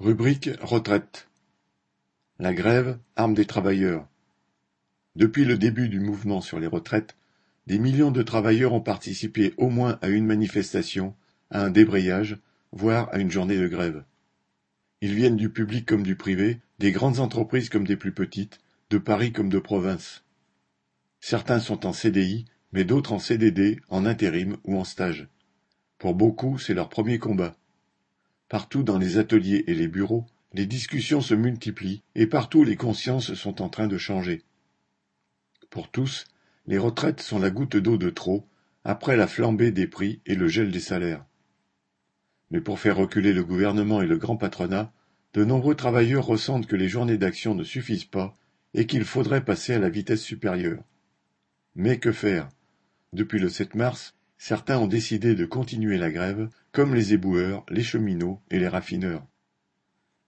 Rubrique retraite. La grève, arme des travailleurs. Depuis le début du mouvement sur les retraites, des millions de travailleurs ont participé au moins à une manifestation, à un débrayage, voire à une journée de grève. Ils viennent du public comme du privé, des grandes entreprises comme des plus petites, de Paris comme de province. Certains sont en CDI, mais d'autres en CDD, en intérim ou en stage. Pour beaucoup, c'est leur premier combat. Partout dans les ateliers et les bureaux, les discussions se multiplient et partout les consciences sont en train de changer. Pour tous, les retraites sont la goutte d'eau de trop après la flambée des prix et le gel des salaires. Mais pour faire reculer le gouvernement et le grand patronat, de nombreux travailleurs ressentent que les journées d'action ne suffisent pas et qu'il faudrait passer à la vitesse supérieure. Mais que faire? Depuis le 7 mars, Certains ont décidé de continuer la grève, comme les éboueurs, les cheminots et les raffineurs.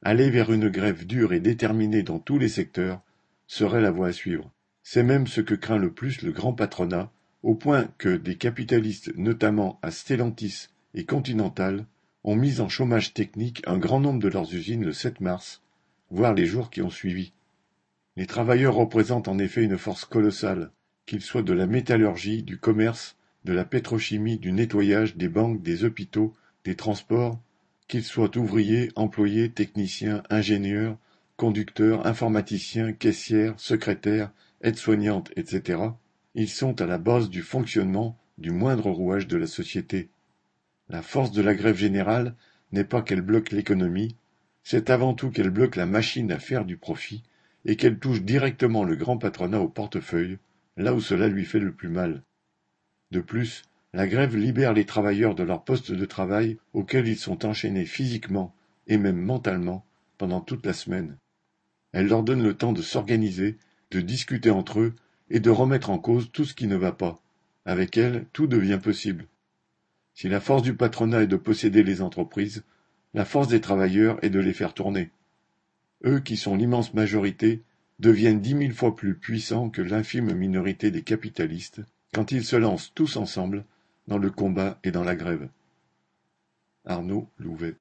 Aller vers une grève dure et déterminée dans tous les secteurs serait la voie à suivre. C'est même ce que craint le plus le grand patronat, au point que des capitalistes, notamment à Stellantis et Continental, ont mis en chômage technique un grand nombre de leurs usines le 7 mars, voire les jours qui ont suivi. Les travailleurs représentent en effet une force colossale, qu'ils soient de la métallurgie, du commerce de la pétrochimie, du nettoyage, des banques, des hôpitaux, des transports, qu'ils soient ouvriers, employés, techniciens, ingénieurs, conducteurs, informaticiens, caissières, secrétaires, aides-soignantes, etc., ils sont à la base du fonctionnement du moindre rouage de la société. La force de la grève générale n'est pas qu'elle bloque l'économie, c'est avant tout qu'elle bloque la machine à faire du profit et qu'elle touche directement le grand patronat au portefeuille, là où cela lui fait le plus mal. De plus, la grève libère les travailleurs de leur poste de travail auquel ils sont enchaînés physiquement et même mentalement pendant toute la semaine. Elle leur donne le temps de s'organiser, de discuter entre eux et de remettre en cause tout ce qui ne va pas. Avec elle, tout devient possible. Si la force du patronat est de posséder les entreprises, la force des travailleurs est de les faire tourner. Eux qui sont l'immense majorité deviennent dix mille fois plus puissants que l'infime minorité des capitalistes quand ils se lancent tous ensemble dans le combat et dans la grève. Arnaud Louvet